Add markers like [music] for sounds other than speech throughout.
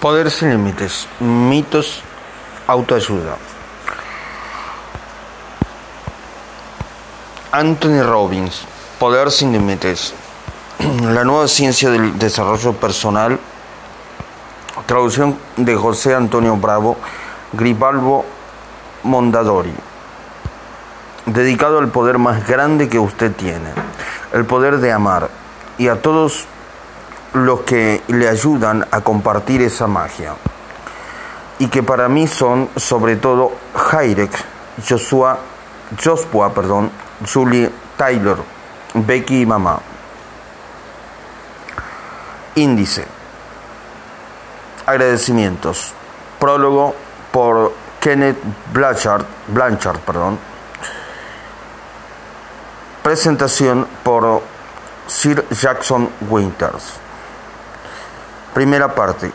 Poder sin límites, mitos, autoayuda. Anthony Robbins, Poder sin límites, [clears throat] la nueva ciencia del desarrollo personal, traducción de José Antonio Bravo, Gribalvo Mondadori, dedicado al poder más grande que usted tiene, el poder de amar, y a todos los que le ayudan a compartir esa magia. Y que para mí son sobre todo Jairek, Joshua, Joshua, perdón, Julie Taylor, Becky y mamá. Índice. Agradecimientos. Prólogo por Kenneth Blanchard, Blanchard perdón. Presentación por Sir Jackson Winters. Primera parte.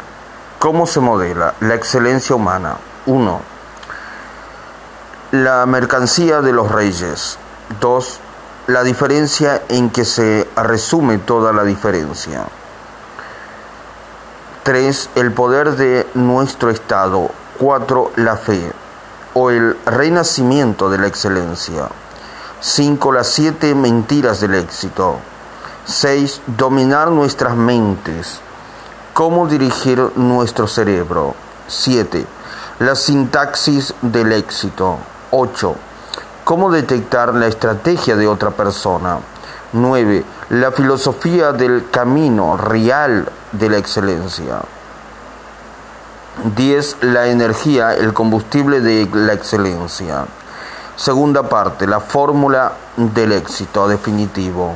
¿Cómo se modela la excelencia humana? 1. La mercancía de los reyes. 2. La diferencia en que se resume toda la diferencia. 3. El poder de nuestro Estado. 4. La fe o el renacimiento de la excelencia. 5. Las siete mentiras del éxito. 6. Dominar nuestras mentes. ¿Cómo dirigir nuestro cerebro? 7. La sintaxis del éxito. 8. ¿Cómo detectar la estrategia de otra persona? 9. La filosofía del camino real de la excelencia. 10. La energía, el combustible de la excelencia. Segunda parte, la fórmula del éxito definitivo.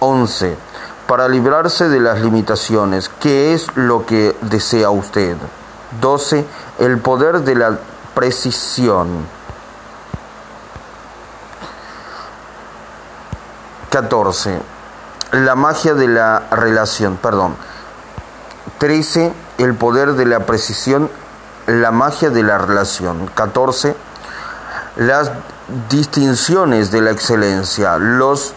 11 para librarse de las limitaciones. ¿Qué es lo que desea usted? 12. El poder de la precisión. 14. La magia de la relación, perdón. 13. El poder de la precisión, la magia de la relación. 14. Las distinciones de la excelencia, los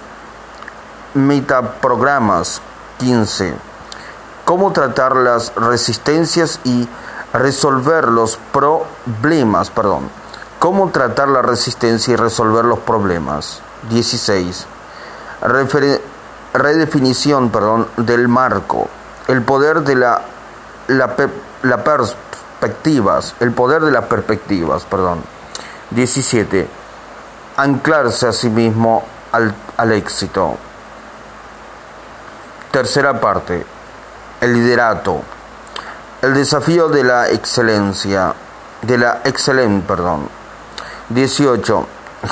metaprogramas 15. Cómo tratar las resistencias y resolver los problemas, perdón. Cómo tratar la resistencia y resolver los problemas. 16. redefinición, perdón, del marco. El poder de la, la, la perspectivas, el poder de las perspectivas, perdón. 17. Anclarse a sí mismo al, al éxito. Tercera parte. El liderato. El desafío de la excelencia. De la excelente, perdón. 18.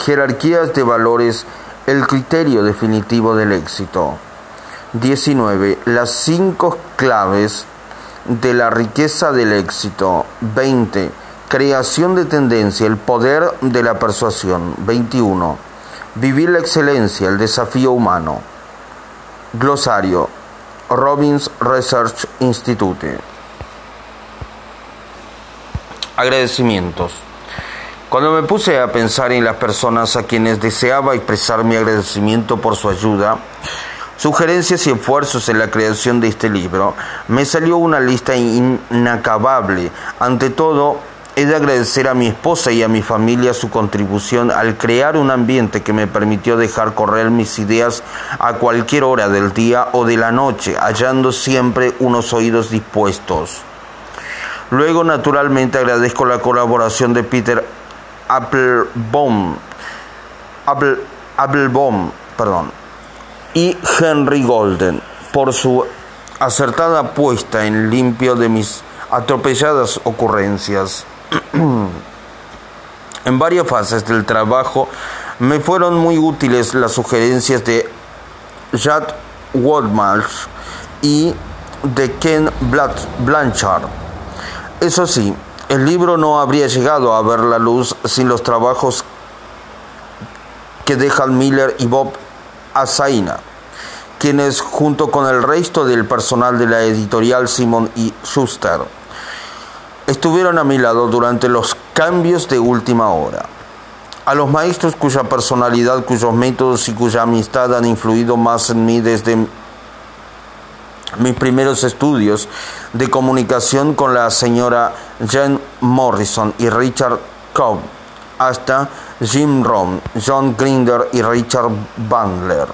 Jerarquías de valores. El criterio definitivo del éxito. 19. Las cinco claves de la riqueza del éxito. 20. Creación de tendencia, el poder de la persuasión. 21. Vivir la excelencia, el desafío humano. Glosario. Robbins Research Institute. Agradecimientos. Cuando me puse a pensar en las personas a quienes deseaba expresar mi agradecimiento por su ayuda, sugerencias y esfuerzos en la creación de este libro, me salió una lista inacabable. Ante todo, He de agradecer a mi esposa y a mi familia su contribución al crear un ambiente que me permitió dejar correr mis ideas a cualquier hora del día o de la noche, hallando siempre unos oídos dispuestos. Luego, naturalmente, agradezco la colaboración de Peter Applebaum, Apple, Applebaum perdón, y Henry Golden por su acertada puesta en limpio de mis atropelladas ocurrencias. [clears throat] en varias fases del trabajo me fueron muy útiles las sugerencias de Jad Waldmarsh y de Ken Blanchard. Eso sí, el libro no habría llegado a ver la luz sin los trabajos que dejan Miller y Bob Azaina, quienes junto con el resto del personal de la editorial Simon y Schuster estuvieron a mi lado durante los cambios de última hora. A los maestros cuya personalidad, cuyos métodos y cuya amistad han influido más en mí desde mis primeros estudios de comunicación con la señora Jane Morrison y Richard Cobb, hasta Jim Rohn, John Grinder y Richard Bandler.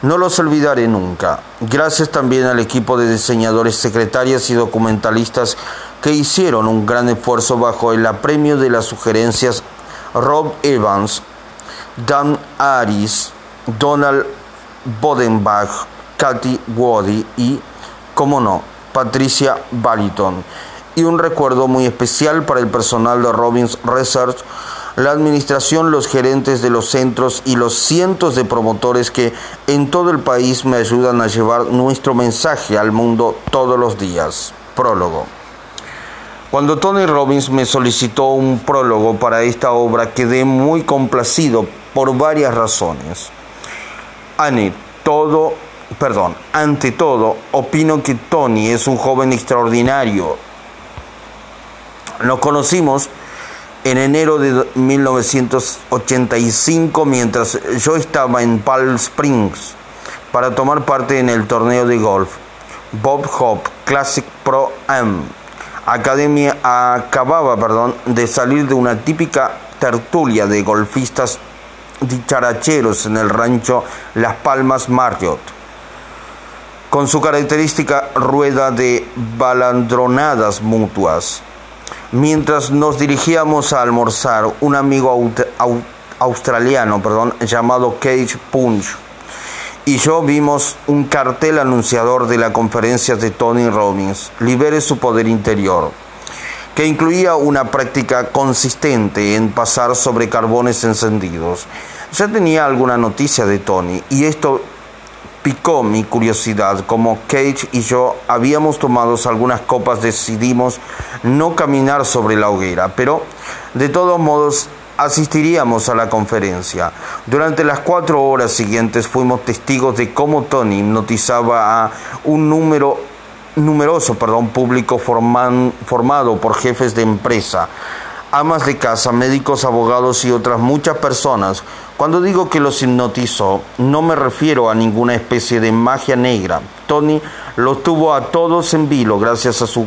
No los olvidaré nunca. Gracias también al equipo de diseñadores, secretarias y documentalistas que hicieron un gran esfuerzo bajo el apremio de las sugerencias Rob Evans, Dan Aris, Donald Bodenbach, Kathy Wody y, como no, Patricia Baliton. Y un recuerdo muy especial para el personal de Robbins Research, la administración, los gerentes de los centros y los cientos de promotores que en todo el país me ayudan a llevar nuestro mensaje al mundo todos los días. Prólogo. Cuando Tony Robbins me solicitó un prólogo para esta obra, quedé muy complacido por varias razones. Ante todo, opino que Tony es un joven extraordinario. Nos conocimos en enero de 1985 mientras yo estaba en Palm Springs para tomar parte en el torneo de golf Bob Hope Classic Pro Am. Academia acababa, perdón, de salir de una típica tertulia de golfistas dicharacheros en el rancho Las Palmas Marriott con su característica rueda de balandronadas mutuas. Mientras nos dirigíamos a almorzar, un amigo australiano perdón, llamado Cage Punch y yo vimos un cartel anunciador de la conferencia de Tony Robbins, Libere su poder interior, que incluía una práctica consistente en pasar sobre carbones encendidos. Ya tenía alguna noticia de Tony y esto picó mi curiosidad. Como Cage y yo habíamos tomado algunas copas, decidimos no caminar sobre la hoguera, pero de todos modos asistiríamos a la conferencia. Durante las cuatro horas siguientes fuimos testigos de cómo Tony hipnotizaba a un número numeroso perdón, público formado por jefes de empresa, amas de casa, médicos, abogados y otras muchas personas cuando digo que los hipnotizó, no me refiero a ninguna especie de magia negra. Tony los tuvo a todos en vilo gracias a su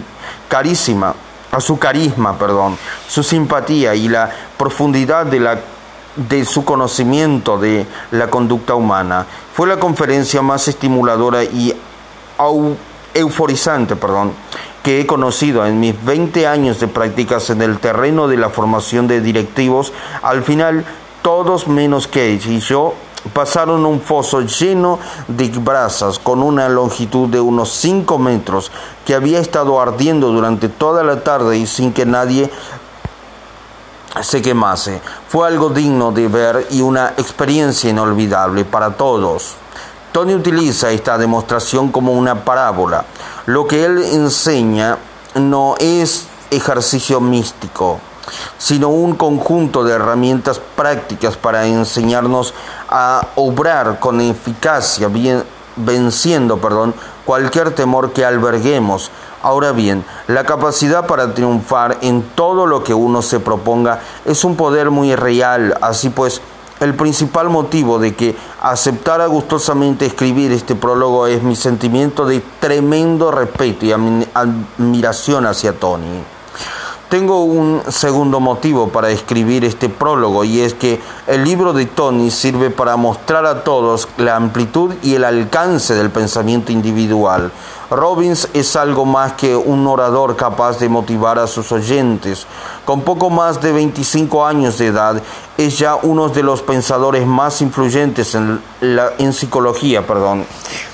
carísima, a su carisma, perdón, su simpatía y la profundidad de la de su conocimiento de la conducta humana. Fue la conferencia más estimuladora y euforizante, perdón, que he conocido en mis 20 años de prácticas en el terreno de la formación de directivos. Al final todos menos Cage y yo pasaron un foso lleno de brasas con una longitud de unos 5 metros que había estado ardiendo durante toda la tarde y sin que nadie se quemase. Fue algo digno de ver y una experiencia inolvidable para todos. Tony utiliza esta demostración como una parábola. Lo que él enseña no es ejercicio místico sino un conjunto de herramientas prácticas para enseñarnos a obrar con eficacia, venciendo perdón, cualquier temor que alberguemos. Ahora bien, la capacidad para triunfar en todo lo que uno se proponga es un poder muy real, así pues, el principal motivo de que aceptara gustosamente escribir este prólogo es mi sentimiento de tremendo respeto y admiración hacia Tony. Tengo un segundo motivo para escribir este prólogo y es que el libro de Tony sirve para mostrar a todos la amplitud y el alcance del pensamiento individual. Robbins es algo más que un orador capaz de motivar a sus oyentes. Con poco más de 25 años de edad, es ya uno de los pensadores más influyentes en, psicología perdón,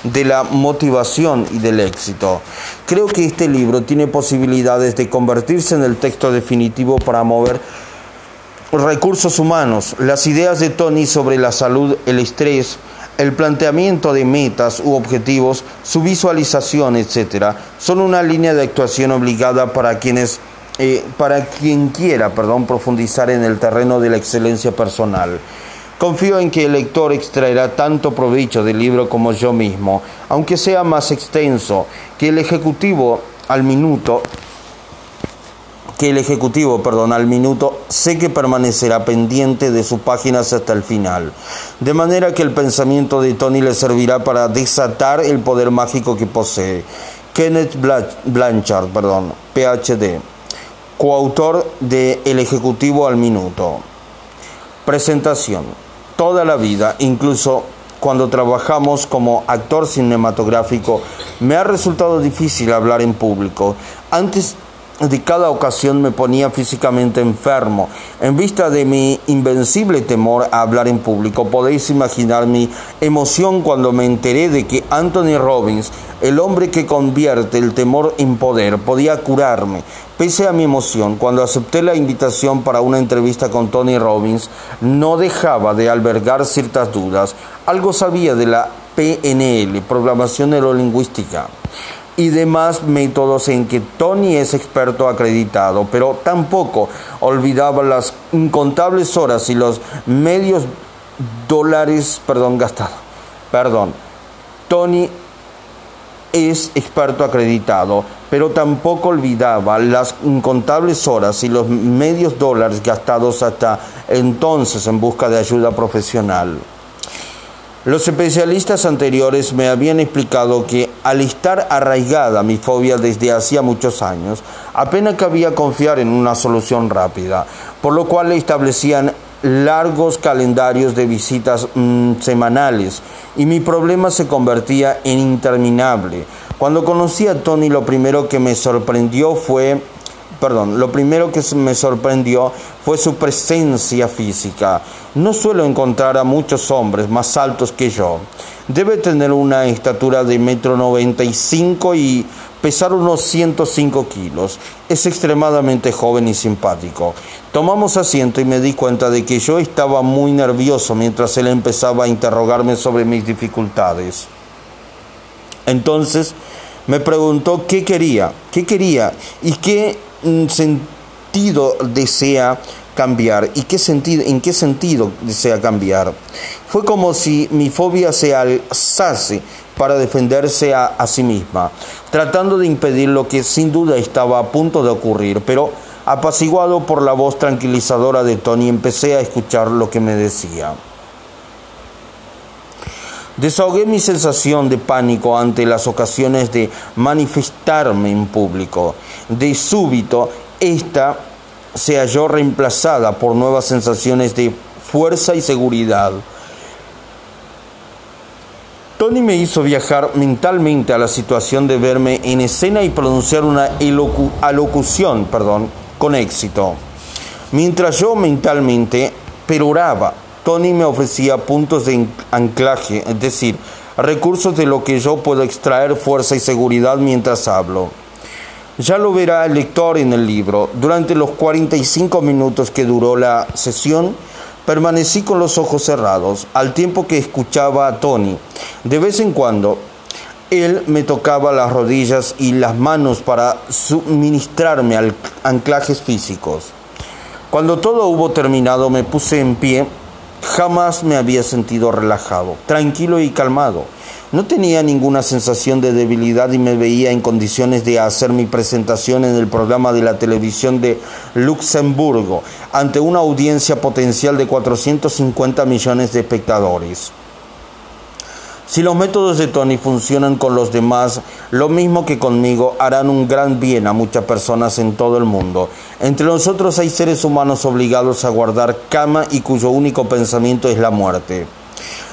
de la motivación y del éxito. Creo que este libro tiene posibilidades de convertirse en el texto definitivo para mover recursos humanos. Las ideas de Tony sobre la salud, el estrés, el planteamiento de metas u objetivos, su visualización, etc., son una línea de actuación obligada para quienes eh, para quien quiera, perdón, profundizar en el terreno de la excelencia personal. Confío en que el lector extraerá tanto provecho del libro como yo mismo, aunque sea más extenso, que el ejecutivo al minuto que el Ejecutivo, perdón, al minuto, sé que permanecerá pendiente de sus páginas hasta el final. De manera que el pensamiento de Tony le servirá para desatar el poder mágico que posee. Kenneth Blanchard, perdón, PhD, coautor de El Ejecutivo al Minuto. Presentación. Toda la vida, incluso cuando trabajamos como actor cinematográfico, me ha resultado difícil hablar en público. Antes de cada ocasión me ponía físicamente enfermo. En vista de mi invencible temor a hablar en público, podéis imaginar mi emoción cuando me enteré de que Anthony Robbins, el hombre que convierte el temor en poder, podía curarme. Pese a mi emoción, cuando acepté la invitación para una entrevista con Tony Robbins, no dejaba de albergar ciertas dudas. Algo sabía de la PNL, programación neurolingüística y demás métodos en que Tony es experto acreditado, pero tampoco olvidaba las incontables horas y los medios dólares, perdón, gastados. Perdón. Tony es experto acreditado, pero tampoco olvidaba las incontables horas y los medios dólares gastados hasta entonces en busca de ayuda profesional. Los especialistas anteriores me habían explicado que al estar arraigada mi fobia desde hacía muchos años, apenas cabía confiar en una solución rápida, por lo cual establecían largos calendarios de visitas mm, semanales y mi problema se convertía en interminable. Cuando conocí a Tony lo primero que me sorprendió fue perdón, lo primero que me sorprendió fue su presencia física. No suelo encontrar a muchos hombres más altos que yo. Debe tener una estatura de metro noventa y cinco y pesar unos 105 kilos. Es extremadamente joven y simpático. Tomamos asiento y me di cuenta de que yo estaba muy nervioso mientras él empezaba a interrogarme sobre mis dificultades. Entonces me preguntó qué quería, qué quería y qué sentido desea cambiar y qué sentido, en qué sentido desea cambiar. Fue como si mi fobia se alzase para defenderse a, a, sí misma, tratando de impedir lo que sin duda estaba a punto de ocurrir, pero apaciguado por la voz tranquilizadora de Tony, empecé a escuchar lo que me decía. Desahogué mi sensación de pánico ante las ocasiones de manifestarme en público. De súbito, esta se halló reemplazada por nuevas sensaciones de fuerza y seguridad. Tony me hizo viajar mentalmente a la situación de verme en escena y pronunciar una alocución perdón, con éxito. Mientras yo mentalmente peroraba Tony me ofrecía puntos de anclaje, es decir, recursos de lo que yo puedo extraer fuerza y seguridad mientras hablo. Ya lo verá el lector en el libro. Durante los 45 minutos que duró la sesión, permanecí con los ojos cerrados, al tiempo que escuchaba a Tony. De vez en cuando, él me tocaba las rodillas y las manos para suministrarme anclajes físicos. Cuando todo hubo terminado, me puse en pie Jamás me había sentido relajado, tranquilo y calmado. No tenía ninguna sensación de debilidad y me veía en condiciones de hacer mi presentación en el programa de la televisión de Luxemburgo ante una audiencia potencial de 450 millones de espectadores. Si los métodos de Tony funcionan con los demás, lo mismo que conmigo, harán un gran bien a muchas personas en todo el mundo. Entre nosotros hay seres humanos obligados a guardar cama y cuyo único pensamiento es la muerte.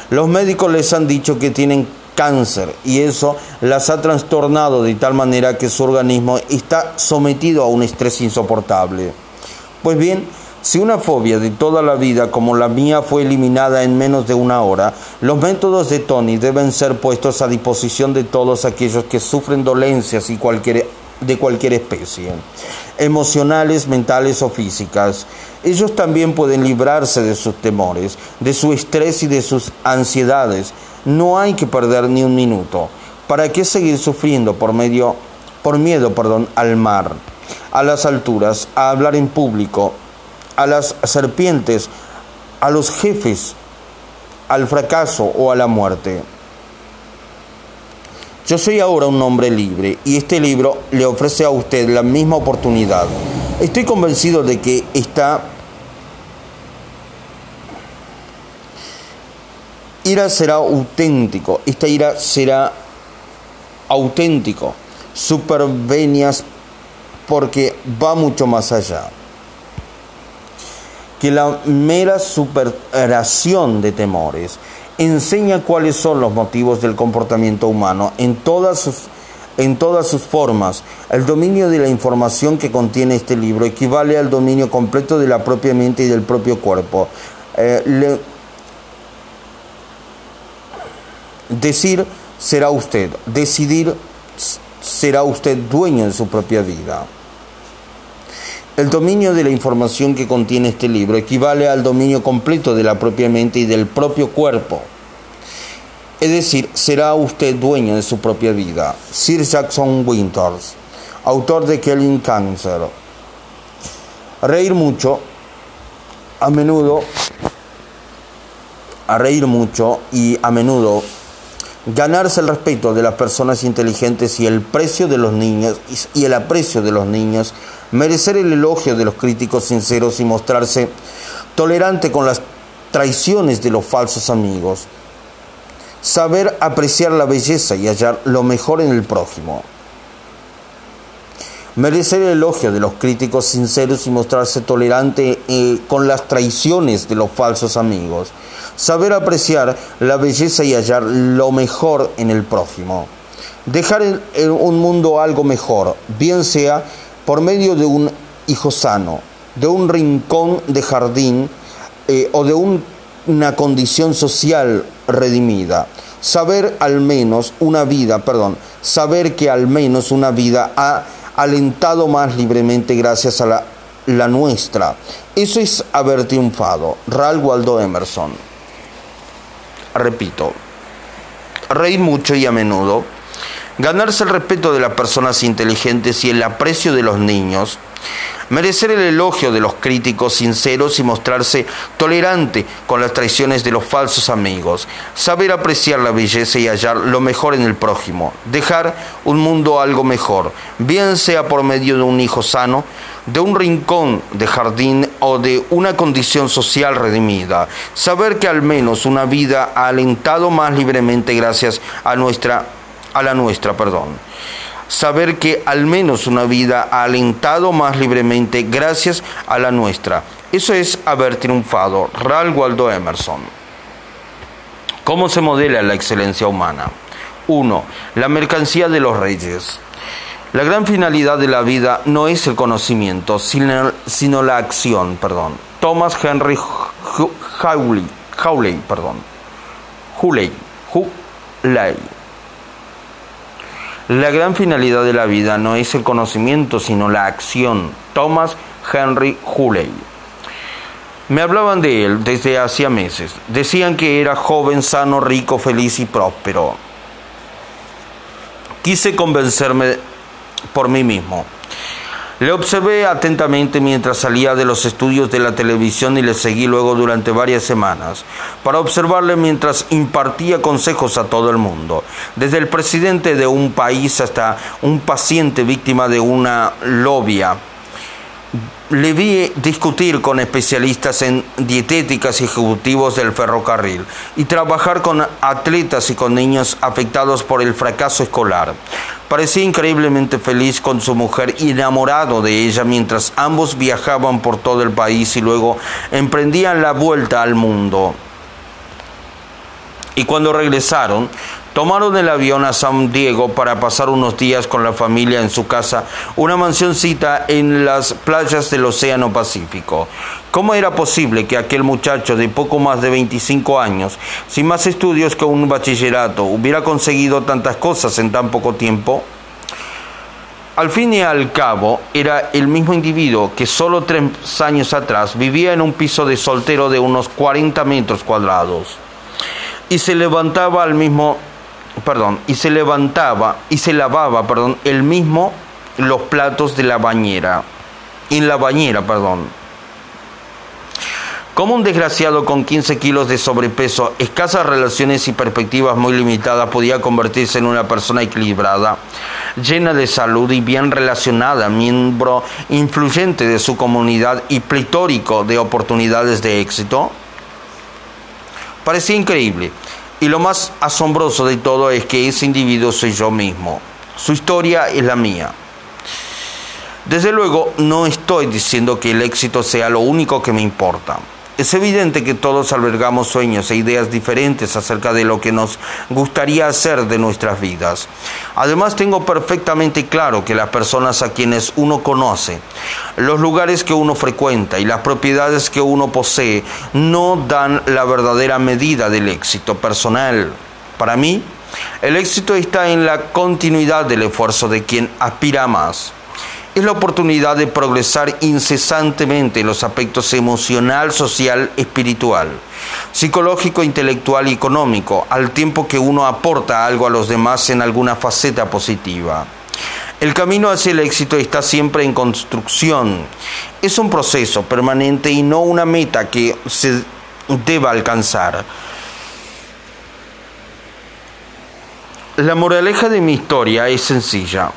Los médicos les han dicho que tienen cáncer y eso las ha trastornado de tal manera que su organismo está sometido a un estrés insoportable. Pues bien, si una fobia de toda la vida como la mía fue eliminada en menos de una hora, los métodos de Tony deben ser puestos a disposición de todos aquellos que sufren dolencias y de cualquier especie, emocionales, mentales o físicas. Ellos también pueden librarse de sus temores, de su estrés y de sus ansiedades. No hay que perder ni un minuto. ¿Para qué seguir sufriendo por medio por miedo, perdón, al mar, a las alturas, a hablar en público, a las serpientes, a los jefes, al fracaso o a la muerte. Yo soy ahora un hombre libre y este libro le ofrece a usted la misma oportunidad. Estoy convencido de que esta ira será auténtico, esta ira será auténtico, supervenias porque va mucho más allá. Que la mera superación de temores enseña cuáles son los motivos del comportamiento humano en todas sus, en todas sus formas. El dominio de la información que contiene este libro equivale al dominio completo de la propia mente y del propio cuerpo. Eh, decir será usted, decidir será usted dueño de su propia vida. El dominio de la información que contiene este libro equivale al dominio completo de la propia mente y del propio cuerpo. Es decir, será usted dueño de su propia vida. Sir Jackson Winters, autor de Killing Cancer. Reír mucho, a menudo, a reír mucho y a menudo ganarse el respeto de las personas inteligentes y el precio de los niños y el aprecio de los niños merecer el elogio de los críticos sinceros y mostrarse tolerante con las traiciones de los falsos amigos, saber apreciar la belleza y hallar lo mejor en el prójimo, merecer el elogio de los críticos sinceros y mostrarse tolerante eh, con las traiciones de los falsos amigos, saber apreciar la belleza y hallar lo mejor en el prójimo, dejar en un mundo algo mejor, bien sea por medio de un hijo sano, de un rincón de jardín eh, o de una condición social redimida. Saber al menos una vida, perdón, saber que al menos una vida ha alentado más libremente gracias a la, nuestra. Eso es haber triunfado. Ralph Waldo Emerson. Repito, reír mucho y a menudo ganarse el respeto de las personas inteligentes y el aprecio de los niños, merecer el elogio de los críticos sinceros y mostrarse tolerante con las traiciones de los falsos amigos, saber apreciar la belleza y hallar lo mejor en el prójimo, dejar un mundo algo mejor, bien sea por medio de un hijo sano, de un rincón de jardín o de una condición social redimida, saber que al menos una vida ha alentado más libremente gracias a nuestra a la nuestra, perdón. Saber que al menos una vida ha alentado más libremente gracias a la nuestra. Eso es haber triunfado. Ralph Waldo Emerson. ¿Cómo se modela la excelencia humana? 1. La mercancía de los reyes. La gran finalidad de la vida no es el conocimiento, sino, sino la acción. Perdón. Thomas Henry Hawley, Hawley, perdón. Hawley, Hawley. La gran finalidad de la vida no es el conocimiento, sino la acción. Thomas Henry Hulley. Me hablaban de él desde hacía meses. Decían que era joven, sano, rico, feliz y próspero. Quise convencerme por mí mismo. Le observé atentamente mientras salía de los estudios de la televisión y le seguí luego durante varias semanas, para observarle mientras impartía consejos a todo el mundo, desde el presidente de un país hasta un paciente víctima de una lobia le vi discutir con especialistas en dietéticas y ejecutivos del ferrocarril y trabajar con atletas y con niños afectados por el fracaso escolar. Parecía increíblemente feliz con su mujer y enamorado de ella mientras ambos viajaban por todo el país y luego emprendían la vuelta al mundo. Y cuando regresaron, Tomaron el avión a San Diego para pasar unos días con la familia en su casa, una mansioncita en las playas del Océano Pacífico. ¿Cómo era posible que aquel muchacho de poco más de 25 años, sin más estudios que un bachillerato, hubiera conseguido tantas cosas en tan poco tiempo? Al fin y al cabo, era el mismo individuo que solo tres años atrás vivía en un piso de soltero de unos 40 metros cuadrados y se levantaba al mismo perdón, y se levantaba y se lavaba, perdón, el mismo los platos de la bañera, en la bañera, perdón. Como un desgraciado con 15 kilos de sobrepeso, escasas relaciones y perspectivas muy limitadas podía convertirse en una persona equilibrada, llena de salud y bien relacionada, miembro influyente de su comunidad y pletórico de oportunidades de éxito? Parecía increíble. Y lo más asombroso de todo es que ese individuo soy yo mismo. Su historia es la mía. Desde luego, no estoy diciendo que el éxito sea lo único que me importa. Es evidente que todos albergamos sueños e ideas diferentes acerca de lo que nos gustaría hacer de nuestras vidas. Además, tengo perfectamente claro que las personas a quienes uno conoce, los lugares que uno frecuenta y las propiedades que uno posee no dan la verdadera medida del éxito personal. Para mí, el éxito está en la continuidad del esfuerzo de quien aspira más es la oportunidad de progresar incesantemente en los aspectos emocional, social, espiritual, psicológico, intelectual y económico, al tiempo que uno aporta algo a los demás en alguna faceta positiva. El camino hacia el éxito está siempre en construcción. Es un proceso permanente y no una meta que se deba alcanzar. La moraleja de mi historia es sencilla.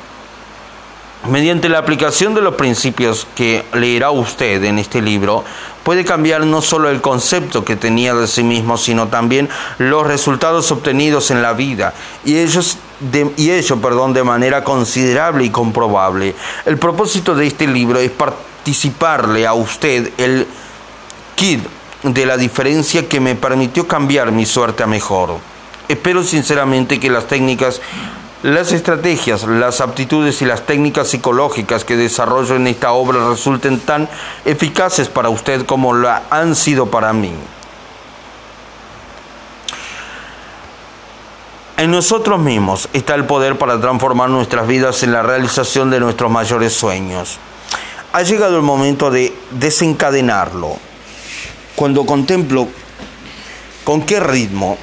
Mediante la aplicación de los principios que leerá usted en este libro, puede cambiar no solo el concepto que tenía de sí mismo, sino también los resultados obtenidos en la vida, y, ellos y ello perdón, de manera considerable y comprobable. El propósito de este libro es participarle a usted el kit de la diferencia que me permitió cambiar mi suerte a mejor. Espero sinceramente que las técnicas las estrategias, las aptitudes y las técnicas psicológicas que desarrollo en esta obra resulten tan eficaces para usted como lo han sido para mí. En nosotros mismos está el poder para transformar nuestras vidas en la realización de nuestros mayores sueños. Ha llegado el momento de desencadenarlo. Cuando contemplo con qué ritmo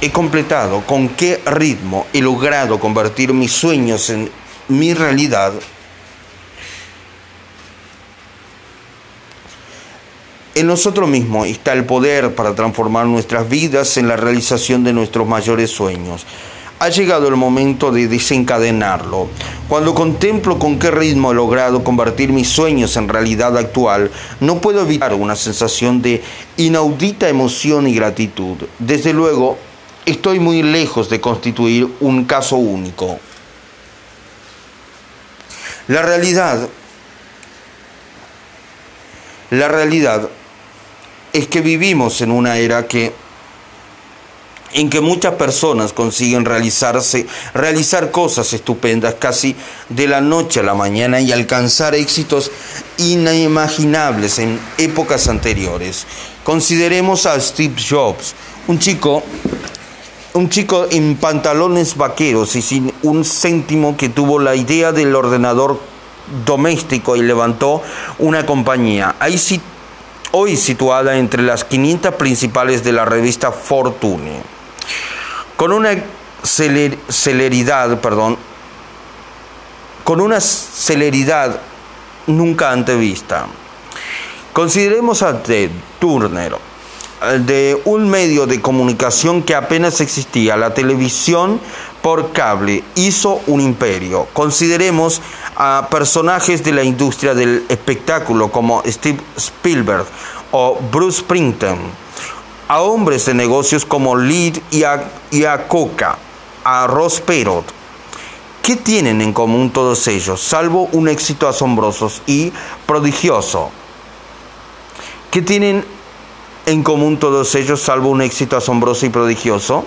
he completado, con qué ritmo he logrado convertir mis sueños en mi realidad, En nosotros mismos está el poder para transformar nuestras vidas en la realización de nuestros mayores sueños. Ha llegado el momento de desencadenarlo. Cuando contemplo con qué ritmo he logrado convertir mis sueños en realidad actual, no puedo evitar una sensación de inaudita emoción y gratitud. Desde luego, estoy muy lejos de constituir un caso único. La realidad, la realidad es que vivimos en una era que en que muchas personas consiguen realizarse, realizar cosas estupendas casi de la noche a la mañana y alcanzar éxitos inimaginables en épocas anteriores. Consideremos a Steve Jobs, un chico un chico en pantalones vaqueros y sin un céntimo que tuvo la idea del ordenador doméstico y levantó una compañía. Ahí hoy situada entre las 500 principales de la revista Fortune. Con una celeridad, perdón, con una celeridad nunca antevista. Consideremos a Ted Turner, de un medio de comunicación que apenas existía, la televisión por cable, hizo un imperio. Consideremos a personajes de la industria del espectáculo como Steve Spielberg o Bruce Springsteen, a hombres de negocios como Lee y a, Coca, a Ross Perot. ¿Qué tienen en común todos ellos, salvo un éxito asombroso y prodigioso? ¿Qué tienen en común todos ellos salvo un éxito asombroso y prodigioso?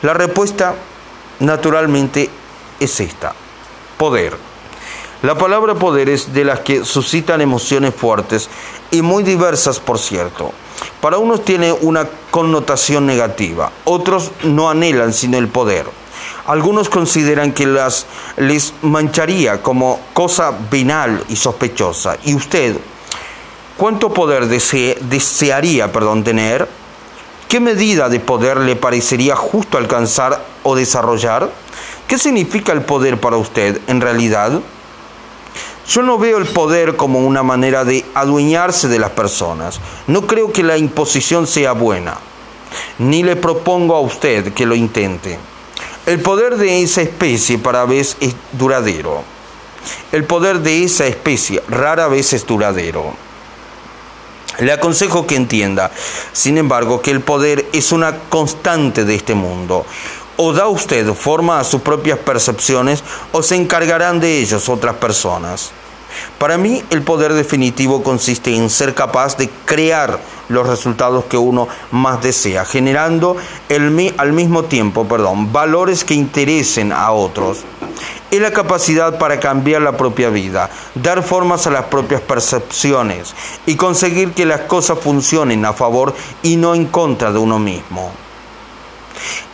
La respuesta, naturalmente, es esta. Poder. La palabra poder es de las que suscitan emociones fuertes y muy diversas, por cierto. Para unos tiene una connotación negativa, otros no anhelan sino el poder. Algunos consideran que las les mancharía como cosa venal y sospechosa. Y usted, ¿Cuánto poder desearía perdón, tener? ¿Qué medida de poder le parecería justo alcanzar o desarrollar? ¿Qué significa el poder para usted en realidad? Yo no veo el poder como una manera de adueñarse de las personas. No creo que la imposición sea buena, ni le propongo a usted que lo intente. El poder de esa especie para vez es duradero. El poder de esa especie rara vez es duradero. Le aconsejo que entienda, sin embargo, que el poder es una constante de este mundo. O da usted forma a sus propias percepciones o se encargarán de ellos otras personas. Para mí el poder definitivo consiste en ser capaz de crear los resultados que uno más desea, generando al mismo tiempo perdón, valores que interesen a otros. Es la capacidad para cambiar la propia vida, dar formas a las propias percepciones y conseguir que las cosas funcionen a favor y no en contra de uno mismo.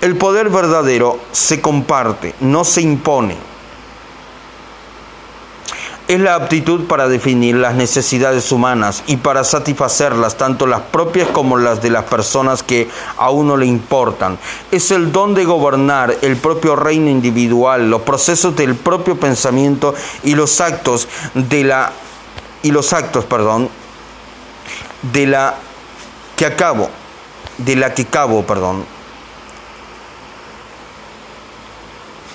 El poder verdadero se comparte, no se impone es la aptitud para definir las necesidades humanas y para satisfacerlas, tanto las propias como las de las personas que a uno le importan. Es el don de gobernar el propio reino individual, los procesos del propio pensamiento y los actos de la y los actos, perdón, de la que acabo, de la que cabo, perdón,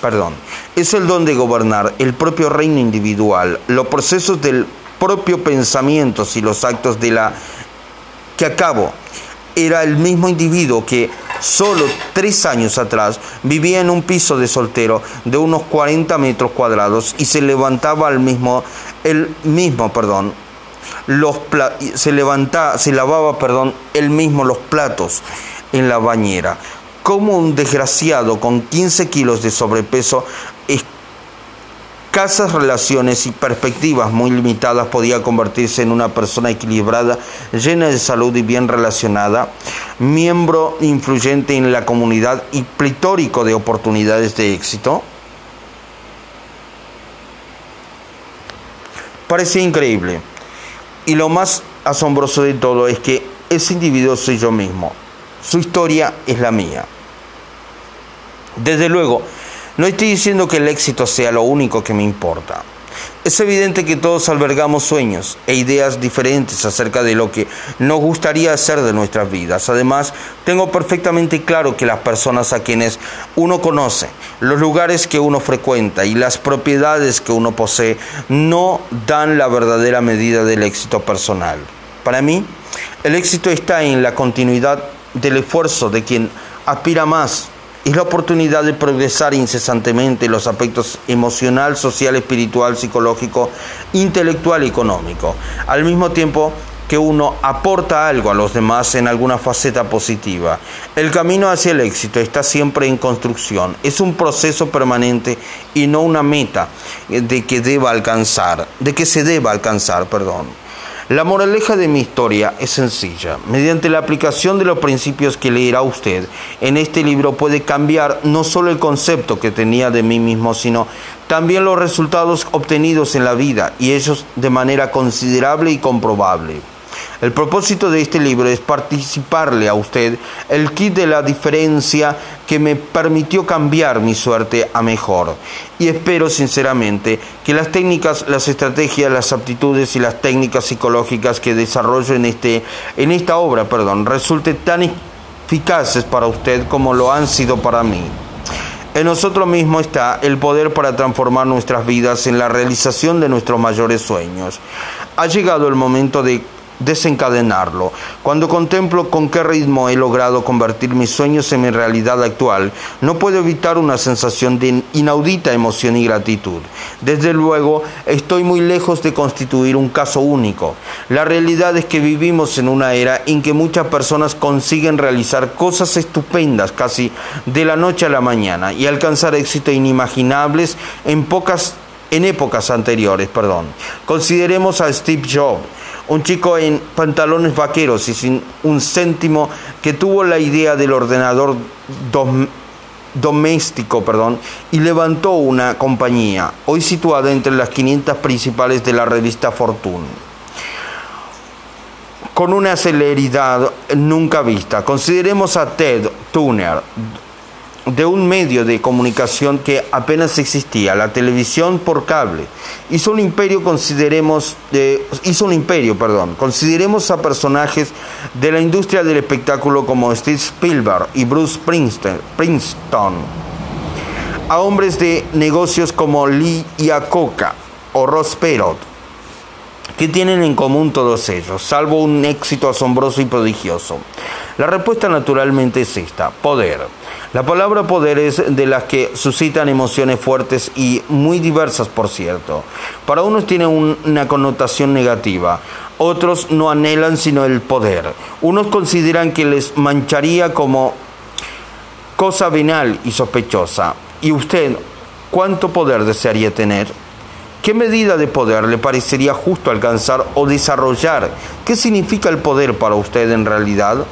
perdón, es el don de gobernar el propio reino individual, los procesos del propio pensamiento y los actos de la que acabo era el mismo individuo que solo tres años atrás vivía en un piso de soltero de unos 40 metros cuadrados y se levantaba al mismo, el mismo, perdón, los se se lavaba, perdón, él mismo los platos en la bañera como un desgraciado con 15 kilos de sobrepeso, escasas relaciones y perspectivas muy limitadas podía convertirse en una persona equilibrada, llena de salud y bien relacionada, miembro influyente en la comunidad y pletórico de oportunidades de éxito? Parecía increíble. Y lo más asombroso de todo es que ese individuo soy yo mismo. Su historia es la mía. Desde luego, no estoy diciendo que el éxito sea lo único que me importa. Es evidente que todos albergamos sueños e ideas diferentes acerca de lo que nos gustaría hacer de nuestras vidas. Además, tengo perfectamente claro que las personas a quienes uno conoce, los lugares que uno frecuenta y las propiedades que uno posee no dan la verdadera medida del éxito personal. Para mí, el éxito está en la continuidad del esfuerzo de quien aspira más es la oportunidad de progresar incesantemente en los aspectos emocional, social, espiritual, psicológico, intelectual y económico. Al mismo tiempo que uno aporta algo a los demás en alguna faceta positiva. El camino hacia el éxito está siempre en construcción. Es un proceso permanente y no una meta de que deba alcanzar, de que se deba alcanzar, perdón. La moraleja de mi historia es sencilla. Mediante la aplicación de los principios que leerá usted en este libro puede cambiar no solo el concepto que tenía de mí mismo, sino también los resultados obtenidos en la vida y ellos de manera considerable y comprobable. El propósito de este libro es participarle a usted el kit de la diferencia que me permitió cambiar mi suerte a mejor. Y espero sinceramente que las técnicas, las estrategias, las aptitudes y las técnicas psicológicas que desarrollo en, este, en esta obra perdón, resulten tan eficaces para usted como lo han sido para mí. En nosotros mismos está el poder para transformar nuestras vidas en la realización de nuestros mayores sueños. Ha llegado el momento de desencadenarlo. Cuando contemplo con qué ritmo he logrado convertir mis sueños en mi realidad actual, no puedo evitar una sensación de inaudita emoción y gratitud. Desde luego, estoy muy lejos de constituir un caso único. La realidad es que vivimos en una era en que muchas personas consiguen realizar cosas estupendas casi de la noche a la mañana y alcanzar éxitos inimaginables en pocas en épocas anteriores, perdón. Consideremos a Steve Jobs, un chico en pantalones vaqueros y sin un céntimo que tuvo la idea del ordenador doméstico perdón, y levantó una compañía, hoy situada entre las 500 principales de la revista Fortune con una celeridad nunca vista. Consideremos a Ted Turner, de un medio de comunicación que apenas existía, la televisión por cable. Hizo un imperio, consideremos, hizo un imperio, perdón. Consideremos a personajes de la industria del espectáculo como Steve Spielberg y Bruce Princeton, a hombres de negocios como Lee Iacocca o Ross Perot. ¿Qué tienen en común todos ellos, salvo un éxito asombroso y prodigioso? La respuesta naturalmente es esta, poder. La palabra poder es de las que suscitan emociones fuertes y muy diversas, por cierto. Para unos tiene una connotación negativa, otros no anhelan sino el poder. Unos consideran que les mancharía como cosa venal y sospechosa. ¿Y usted cuánto poder desearía tener? ¿Qué medida de poder le parecería justo alcanzar o desarrollar? ¿Qué significa el poder para usted en realidad?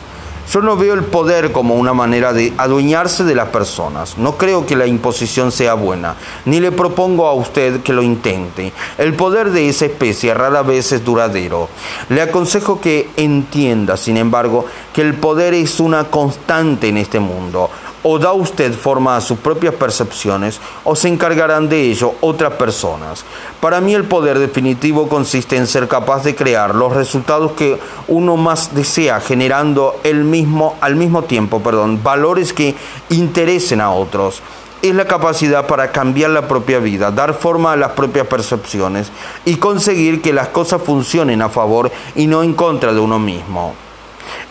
Yo no veo el poder como una manera de adueñarse de las personas. No creo que la imposición sea buena, ni le propongo a usted que lo intente. El poder de esa especie rara vez es duradero. Le aconsejo que entienda, sin embargo, que el poder es una constante en este mundo o da usted forma a sus propias percepciones o se encargarán de ello otras personas. Para mí el poder definitivo consiste en ser capaz de crear los resultados que uno más desea, generando el mismo, al mismo tiempo perdón, valores que interesen a otros. Es la capacidad para cambiar la propia vida, dar forma a las propias percepciones y conseguir que las cosas funcionen a favor y no en contra de uno mismo.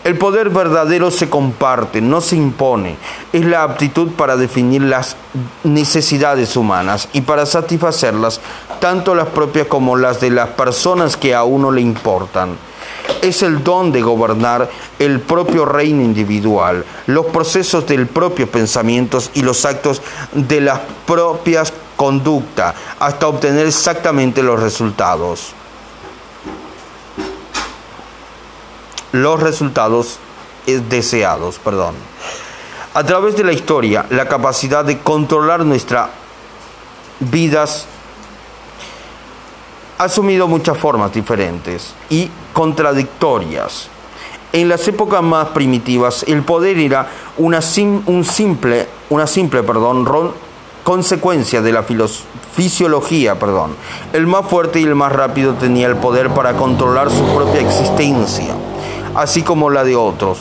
El poder verdadero se comparte, no se impone. Es la aptitud para definir las necesidades humanas y para satisfacerlas, tanto las propias como las de las personas que a uno le importan. Es el don de gobernar el propio reino individual, los procesos del propio pensamiento y los actos de las propias conductas, hasta obtener exactamente los resultados. Los resultados deseados. Perdón. A través de la historia, la capacidad de controlar nuestras vidas ha asumido muchas formas diferentes y contradictorias. En las épocas más primitivas, el poder era una, un simple, una simple perdón, consecuencia de la fisiología. Perdón. El más fuerte y el más rápido tenía el poder para controlar su propia existencia así como la de otros.